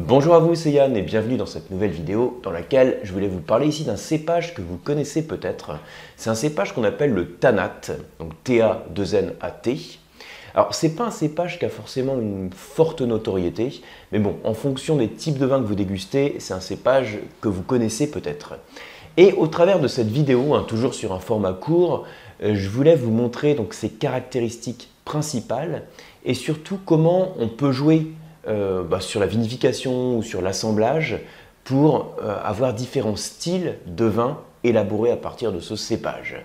Bonjour à vous, c'est Yann et bienvenue dans cette nouvelle vidéo dans laquelle je voulais vous parler ici d'un cépage que vous connaissez peut-être. C'est un cépage qu'on appelle le Tanat, donc T-A-2-N-A-T. Alors, c'est pas un cépage qui a forcément une forte notoriété, mais bon, en fonction des types de vins que vous dégustez, c'est un cépage que vous connaissez peut-être. Et au travers de cette vidéo, hein, toujours sur un format court, euh, je voulais vous montrer donc ses caractéristiques principales et surtout comment on peut jouer euh, bah, sur la vinification ou sur l'assemblage pour euh, avoir différents styles de vin élaborés à partir de ce cépage.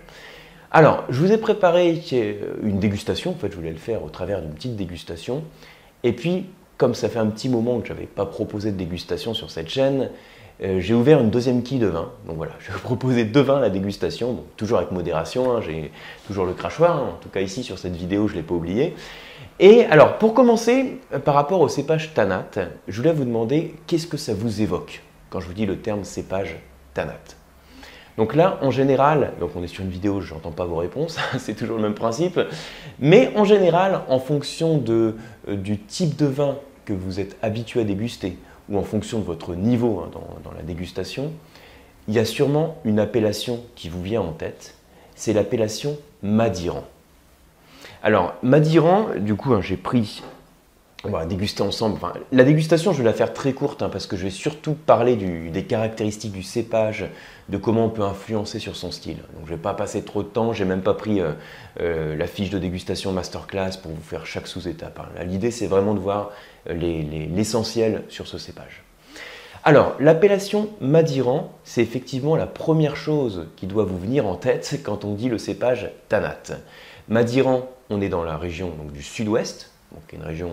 Alors, je vous ai préparé une dégustation, en fait je voulais le faire au travers d'une petite dégustation, et puis comme ça fait un petit moment que je n'avais pas proposé de dégustation sur cette chaîne, euh, j'ai ouvert une deuxième quille de vin. Donc voilà, je vais vous proposer deux vins à la dégustation, toujours avec modération, hein, j'ai toujours le crachoir, hein. en tout cas ici sur cette vidéo je ne l'ai pas oublié. Et alors, pour commencer, euh, par rapport au cépage Tanat, je voulais vous demander qu'est-ce que ça vous évoque quand je vous dis le terme cépage Tanat? Donc là, en général, donc on est sur une vidéo, je n'entends pas vos réponses, c'est toujours le même principe, mais en général, en fonction de, euh, du type de vin que vous êtes habitué à déguster, ou en fonction de votre niveau hein, dans, la dégustation, il y a sûrement une appellation qui vous vient en tête, c'est l'appellation Madiran. Alors, Madiran, du coup, hein, j'ai pris. On va déguster ensemble. la dégustation, je vais la faire très courte hein, parce que je vais surtout parler des caractéristiques du cépage, de comment on peut influencer sur son style. Je ne vais pas passer trop de temps. J'ai même pas pris euh, euh, la fiche de dégustation masterclass pour vous faire chaque sous-étape. Hein. L'idée, c'est vraiment de voir euh, l'essentiel sur ce cépage. Alors, l'appellation Madiran, c'est effectivement la première chose qui doit vous venir en tête quand on dit le cépage Tanat. Madiran, on est dans la région du sud-ouest, donc une région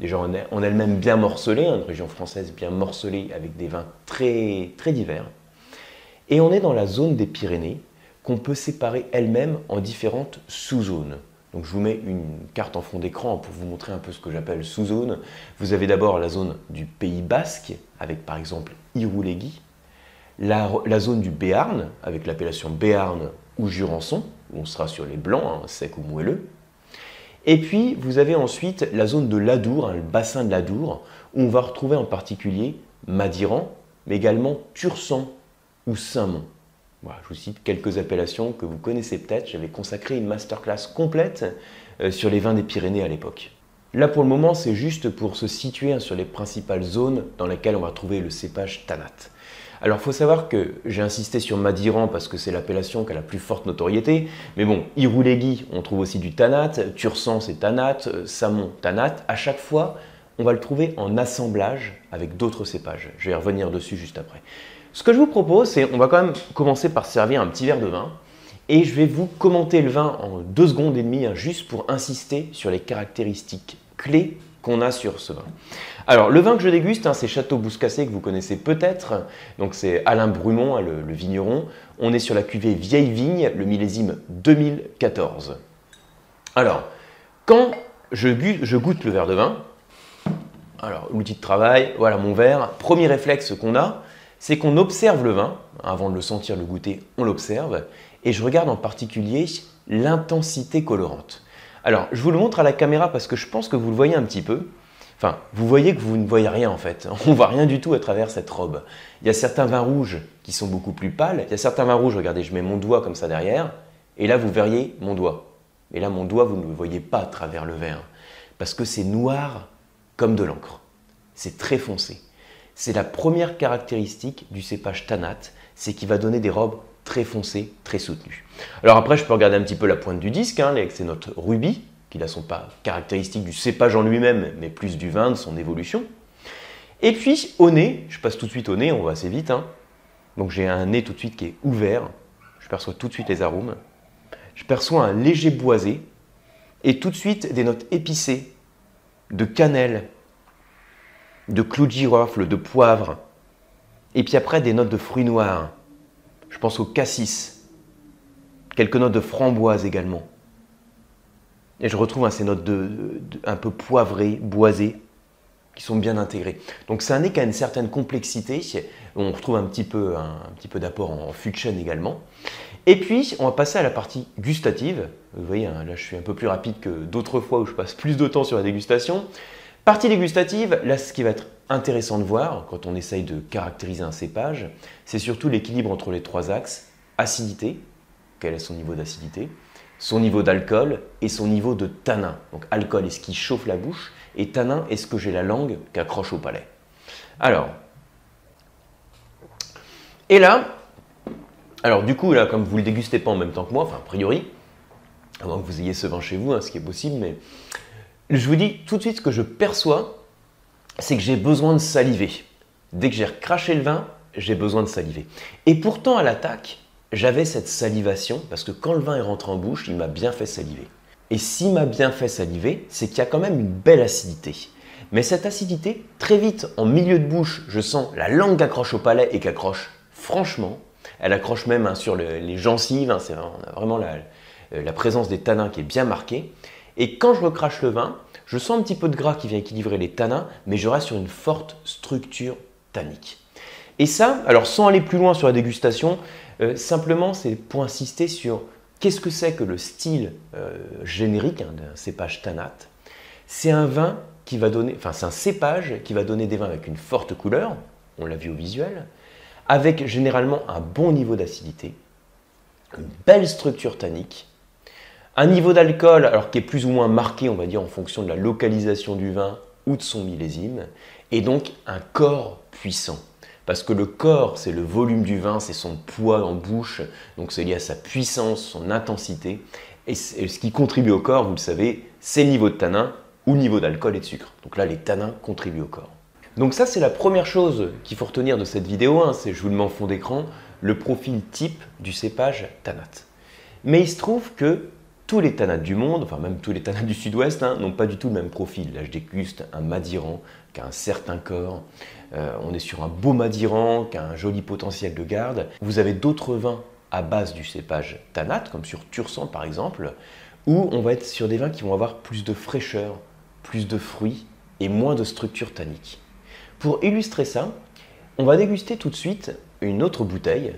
déjà en elle-même bien morcelée, hein, une région française bien morcelée avec des vins très, très divers. Et on est dans la zone des Pyrénées qu'on peut séparer elle-même en différentes sous-zones. Donc je vous mets une carte en fond d'écran pour vous montrer un peu ce que j'appelle sous-zone. Vous avez d'abord la zone du Pays Basque avec par exemple Irouléguy, la, la zone du Béarn avec l'appellation Béarn ou Jurançon, où on sera sur les blancs, hein, secs ou moelleux. Et puis, vous avez ensuite la zone de l'Adour, hein, le bassin de l'Adour, où on va retrouver en particulier Madiran, mais également Tursan ou Saint-Mont. Voilà, je vous cite quelques appellations que vous connaissez peut-être. J'avais consacré une masterclass complète euh, sur les vins des Pyrénées à l'époque. Là, pour le moment, c'est juste pour se situer hein, sur les principales zones dans lesquelles on va trouver le cépage Tanat. Alors, il faut savoir que j'ai insisté sur Madiran parce que c'est l'appellation qui a la plus forte notoriété. Mais bon, Irouléguy, on trouve aussi du Tanat. Tursan, c'est Tanat. Samon, Tanat. À chaque fois, on va le trouver en assemblage avec d'autres cépages. Je vais revenir dessus juste après. Ce que je vous propose, c'est on va quand même commencer par servir un petit verre de vin. Et je vais vous commenter le vin en deux secondes et demie, hein, juste pour insister sur les caractéristiques clés qu'on a sur ce vin. Alors, le vin que je déguste, hein, c'est Château Bouscassé que vous connaissez peut-être. Donc, c'est Alain Brumont, hein, le, vigneron. On est sur la cuvée Vieille Vigne, le millésime 2014. Alors, quand je, je goûte le verre de vin, alors l'outil de travail, voilà mon verre. Premier réflexe qu'on a, c'est qu'on observe le vin. Avant de le sentir, le goûter, on l'observe. Et je regarde en particulier l'intensité colorante. Alors, je vous le montre à la caméra parce que je pense que vous le voyez un petit peu. Enfin, vous voyez que vous ne voyez rien en fait. On voit rien du tout à travers cette robe. Il y a certains vins rouges qui sont beaucoup plus pâles. Il y a certains vins rouges, regardez, je mets mon doigt comme ça derrière. Et là, vous verriez mon doigt. Mais là, mon doigt, vous ne le voyez pas à travers le verre. Parce que c'est noir comme de l'encre. C'est très foncé. C'est la première caractéristique du cépage Tanat, c'est qu'il va donner des robes très foncé, très soutenu. Alors après, je peux regarder un petit peu la pointe du disque, hein, ses notes rubis, qui ne sont pas caractéristiques du cépage en lui-même, mais plus du vin, de son évolution. Et puis au nez, je passe tout de suite au nez, on va assez vite. Hein. Donc j'ai un nez tout de suite qui est ouvert, je perçois tout de suite les arômes. Je perçois un léger boisé et tout de suite des notes épicées, de cannelle, de clou de girofle, de poivre. Et puis après des notes de fruits noirs, je pense au cassis. Quelques notes de framboise également. Et je retrouve ces notes de, un peu poivrées, boisées, qui sont bien intégrées. Donc c'est un nez a une certaine complexité. On retrouve un petit peu, un, peu d'apport en fût également. Et puis, on va passer à la partie gustative. Vous voyez, hein, là je suis un peu plus rapide que d'autres fois où je passe plus de temps sur la dégustation. Partie dégustative, là ce qui va être intéressant de voir quand on essaye de caractériser un cépage, c'est surtout l'équilibre entre les trois axes, acidité, quel est son niveau d'acidité, son niveau d'alcool et son niveau de tanin. Donc alcool est ce qui chauffe la bouche et tanin est ce que j'ai la langue qui accroche au palais. Alors, et là, alors du coup, là, comme vous ne le dégustez pas en même temps que moi, enfin a priori, avant que vous ayez ce vin chez vous, hein, ce qui est possible, mais je vous dis tout de suite ce que je perçois, c'est que j'ai besoin de saliver. Dès que j'ai recraché le vin, j'ai besoin de saliver. Et pourtant, à l'attaque, j'avais cette salivation, parce que quand le vin est rentré en bouche, il m'a bien fait saliver. Et s'il m'a bien fait saliver, c'est qu'il y a quand même une belle acidité. Mais cette acidité, très vite, en milieu de bouche, je sens la langue accroche au palais et qui accroche franchement. Elle accroche même hein, sur les gencives, hein, c'est vraiment la, euh, la présence des tanins qui est bien marquée. Et quand je recrache le vin, je sens un petit peu de gras qui vient équilibrer les tanins, mais je reste sur une forte structure tannique. Et ça, alors sans aller plus loin sur la dégustation, euh, simplement c'est pour insister sur qu'est-ce que c'est que le style euh, générique hein, d'un cépage tanat. C'est un vin qui va donner, enfin c'est un cépage qui va donner des vins avec une forte couleur, on l'a vu au visuel, avec généralement un bon niveau d'acidité, une belle structure tannique, un niveau d'alcool alors qui est plus ou moins marqué, on va dire, en fonction de la localisation du vin ou de son millésime, et donc un corps puissant. Parce que le corps, c'est le volume du vin, c'est son poids en bouche, donc c'est lié à sa puissance, son intensité. Et ce qui contribue au corps, vous le savez, c'est le niveau de tanin ou niveau d'alcool et de sucre. Donc là, les tanins contribuent au corps. Donc ça, c'est la première chose qu'il faut retenir de cette vidéo, hein, c'est, je vous le mets en fond d'écran, le profil type du cépage tanat. Mais il se trouve que tous les tanates du monde, enfin même tous les tanates du sud-ouest, hein, n'ont pas du tout le même profil. Là, je déguste un Madiran qui a un certain corps. Euh, on est sur un beau Madiran qui a un joli potentiel de garde. Vous avez d'autres vins à base du cépage tanat, comme sur Tursan par exemple, où on va être sur des vins qui vont avoir plus de fraîcheur, plus de fruits et moins de structure tannique. Pour illustrer ça, on va déguster tout de suite une autre bouteille.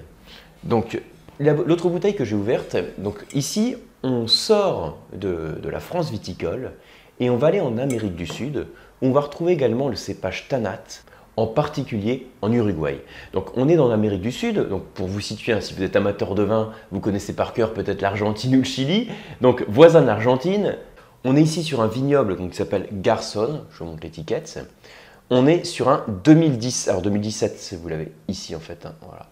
Donc l'autre bouteille que j'ai ouverte, donc ici on sort de, la France viticole et on va aller en Amérique du Sud où on va retrouver également le cépage Tanat, en particulier en Uruguay. Donc on est dans l'Amérique du Sud, donc pour vous situer, hein, si vous êtes amateur de vin, vous connaissez par cœur peut-être l'Argentine ou le Chili, donc voisin de l'Argentine, on est ici sur un vignoble qui s'appelle Garçon, je vous montre l'étiquette, on est sur un 2010, alors 2017 vous l'avez ici en fait, hein, voilà.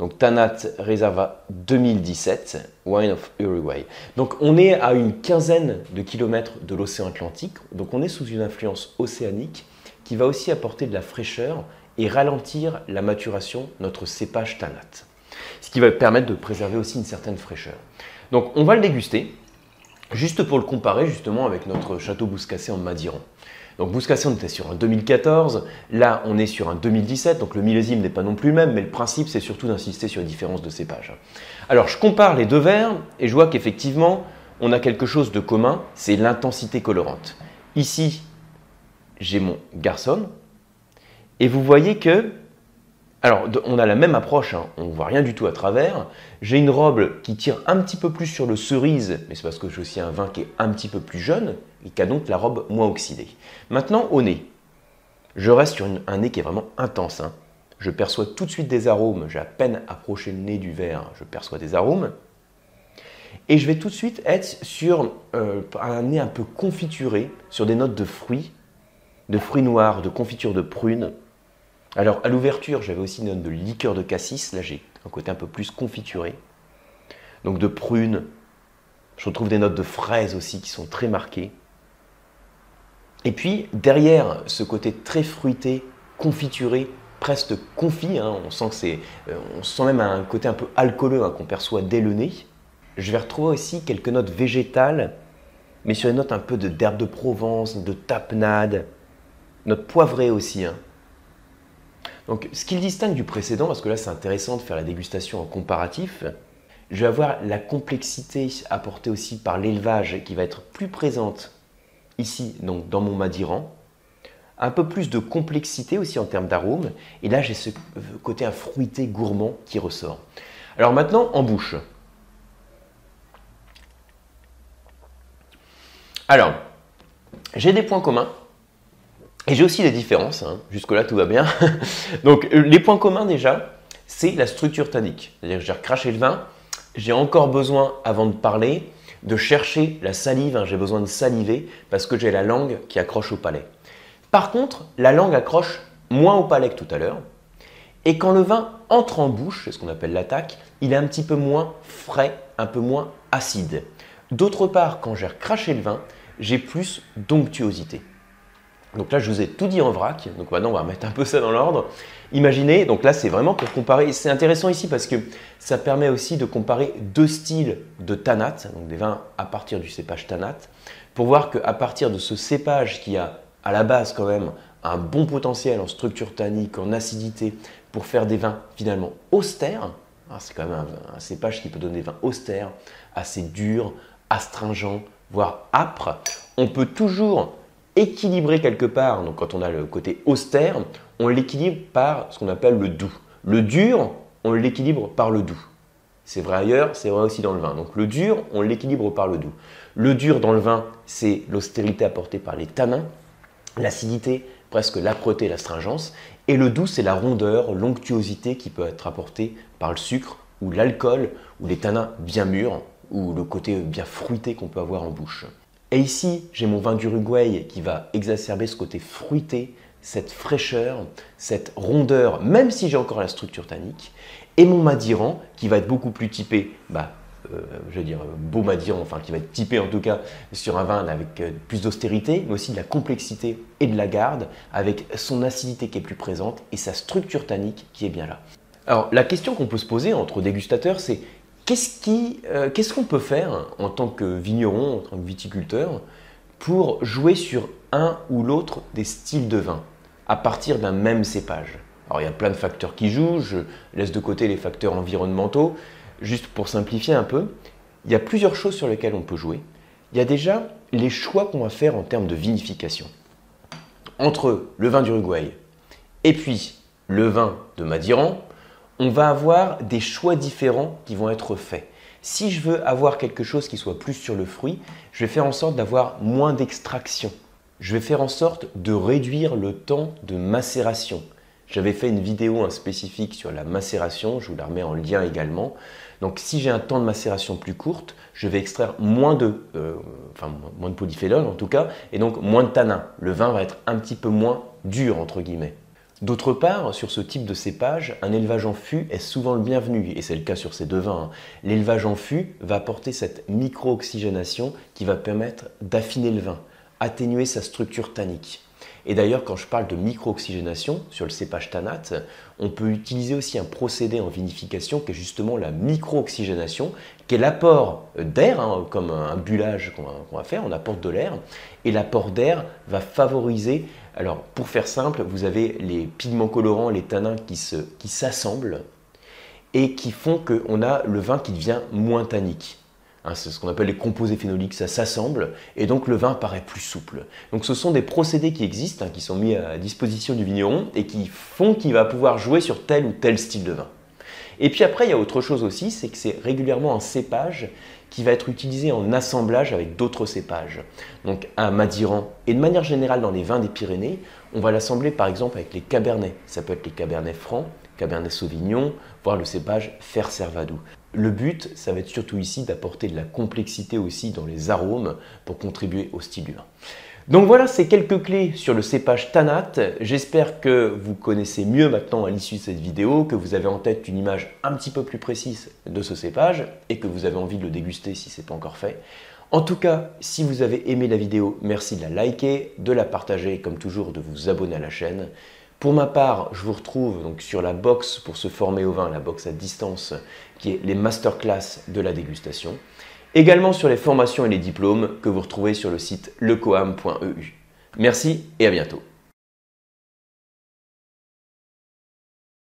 Donc Tanat Reserva 2017, Wine of Uruguay. Donc on est à une quinzaine de kilomètres de l'océan Atlantique, donc on est sous une influence océanique qui va aussi apporter de la fraîcheur et ralentir la maturation de notre cépage Tanat. Ce qui va permettre de préserver aussi une certaine fraîcheur. Donc on va le déguster, juste pour le comparer justement avec notre château Bouscassé en Madiran. Donc Bouscassé, on était sur un 2014, là on est sur un 2017, donc le millésime n'est pas non plus le même, mais le principe c'est surtout d'insister sur les différences de cépage. Alors je compare les deux verres et je vois qu'effectivement on a quelque chose de commun, c'est l'intensité colorante. Ici, j'ai mon garçon, et vous voyez que alors, on a la même approche, hein. on ne voit rien du tout à travers. J'ai une robe qui tire un petit peu plus sur le cerise, mais c'est parce que j'ai aussi un vin qui est un petit peu plus jeune et qui a donc la robe moins oxydée. Maintenant, au nez. Je reste sur un nez qui est vraiment intense. Hein. Je perçois tout de suite des arômes. J'ai à peine approché le nez du verre, je perçois des arômes. Et je vais tout de suite être sur euh, un nez un peu confituré, sur des notes de fruits, de fruits noirs, de confiture de prunes alors, à l'ouverture, j'avais aussi une note de liqueur de cassis. Là, j'ai un côté un peu plus confituré. Donc, de prunes. Je retrouve des notes de fraises aussi qui sont très marquées. Et puis, derrière ce côté très fruité, confituré, presque confit, hein, euh, on sent même un côté un peu alcooleux hein, qu'on perçoit dès le nez. Je vais retrouver aussi quelques notes végétales, mais sur les notes un peu de d'herbe de Provence, de tapenade, notes poivrées aussi. Hein. Donc, ce qui le distingue du précédent, parce que là c'est intéressant de faire la dégustation en comparatif, je vais avoir la complexité apportée aussi par l'élevage qui va être plus présente ici, donc dans mon Madiran, un peu plus de complexité aussi en termes d'arôme, et là j'ai ce côté un fruité gourmand qui ressort. Alors maintenant en bouche. Alors, j'ai des points communs Et j'ai aussi des différences, hein. jusque-là tout va bien. Donc les points communs déjà, c'est la structure tannique. C'est-à-dire que j'ai recraché le vin, j'ai encore besoin, avant de parler, de chercher la salive, hein. j'ai besoin de saliver parce que j'ai la langue qui accroche au palais. Par contre, la langue accroche moins au palais que tout à l'heure. Et quand le vin entre en bouche, c'est ce qu'on appelle l'attaque, il est un petit peu moins frais, un peu moins acide. D'autre part, quand j'ai recraché le vin, j'ai plus d'onctuosité. Donc là, je vous ai tout dit en vrac. Donc maintenant, on va remettre un peu ça dans l'ordre. Imaginez, donc là, c'est vraiment pour comparer. C'est intéressant ici parce que ça permet aussi de comparer deux styles de tanat, donc des vins à partir du cépage tanat, pour voir qu'à partir de ce cépage qui a à la base quand même un bon potentiel en structure tannique, en acidité, pour faire des vins finalement austères, ah, c'est quand même un, cépage qui peut donner des vins austères, assez durs, astringents, voire âpres, on peut toujours équilibrer quelque part, donc quand on a le côté austère, on l'équilibre par ce qu'on appelle le doux. Le dur, on l'équilibre par le doux. C'est vrai ailleurs, c'est vrai aussi dans le vin. Donc le dur, on l'équilibre par le doux. Le dur dans le vin, c'est l'austérité apportée par les tanins, l'acidité, presque l'âpreté, l'astringence. Et le doux, c'est la rondeur, l'onctuosité qui peut être apportée par le sucre ou l'alcool ou les tanins bien mûrs ou le côté bien fruité qu'on peut avoir en bouche. Et ici, j'ai mon vin d'Uruguay qui va exacerber ce côté fruité, cette fraîcheur, cette rondeur, même si j'ai encore la structure tannique, et mon Madiran qui va être beaucoup plus typé, bah, euh, je veux dire, beau Madiran, enfin qui va être typé en tout cas sur un vin avec euh, plus d'austérité, mais aussi de la complexité et de la garde, avec son acidité qui est plus présente et sa structure tannique qui est bien là. Alors la question qu'on peut se poser entre dégustateurs, c'est euh, qu'est-ce qu'on peut faire en tant que vigneron, en tant que viticulteur, pour jouer sur un ou l'autre des styles de vin à partir d'un même cépage? Alors il y a plein de facteurs qui jouent, je laisse de côté les facteurs environnementaux. Juste pour simplifier un peu, il y a plusieurs choses sur lesquelles on peut jouer. Il y a déjà les choix qu'on va faire en termes de vinification. Entre le vin d'Uruguay et puis le vin de Madiran, on va avoir des choix différents qui vont être faits. Si je veux avoir quelque chose qui soit plus sur le fruit, je vais faire en sorte d'avoir moins d'extraction. Je vais faire en sorte de réduire le temps de macération. J'avais fait une vidéo spécifique sur la macération, je vous la remets en lien également. Donc si j'ai un temps de macération plus courte, je vais extraire moins de, euh, moins de polyphénol en tout cas, et donc moins de tanin. Le vin va être un petit peu moins dur entre guillemets. D'autre part, sur ce type de cépage, un élevage en fût est souvent le bienvenu, et c'est le cas sur ces deux vins. Hein. L'élevage en fût va apporter cette micro-oxygénation qui va permettre d'affiner le vin, atténuer sa structure tannique. Et d'ailleurs, quand je parle de micro-oxygénation sur le cépage tanate, on peut utiliser aussi un procédé en vinification qui est justement la micro-oxygénation, qui est l'apport d'air, hein, comme un bullage qu'on va, faire, on apporte de l'air, et l'apport d'air va favoriser, alors pour faire simple, vous avez les pigments colorants, les tanins qui s'assemblent et qui font qu'on a le vin qui devient moins tannique. Hein, c'est ce qu'on appelle les composés phénoliques, ça s'assemble et donc le vin paraît plus souple. Donc ce sont des procédés qui existent, hein, qui sont mis à disposition du vigneron et qui font qu'il va pouvoir jouer sur tel ou tel style de vin. Et puis après, il y a autre chose aussi, c'est que c'est régulièrement un cépage qui va être utilisé en assemblage avec d'autres cépages. Donc un Madiran, et de manière générale dans les vins des Pyrénées, on va l'assembler par exemple avec les Cabernets. Ça peut être les Cabernets francs, Cabernet Sauvignon, voire le cépage Fer Servadou. Le but, ça va être surtout ici d'apporter de la complexité aussi dans les arômes pour contribuer au style du. Donc voilà ces quelques clés sur le cépage Tanat. J'espère que vous connaissez mieux maintenant à l'issue de cette vidéo, que vous avez en tête une image un petit peu plus précise de ce cépage et que vous avez envie de le déguster si ce n'est pas encore fait. En tout cas, si vous avez aimé la vidéo, merci de la liker, de la partager et comme toujours de vous abonner à la chaîne. Pour ma part, je vous retrouve donc sur la box pour se former au vin, la box à distance, qui est les masterclass de la dégustation. Également sur les formations et les diplômes que vous retrouvez sur le site lecoam.eu. Merci et à bientôt.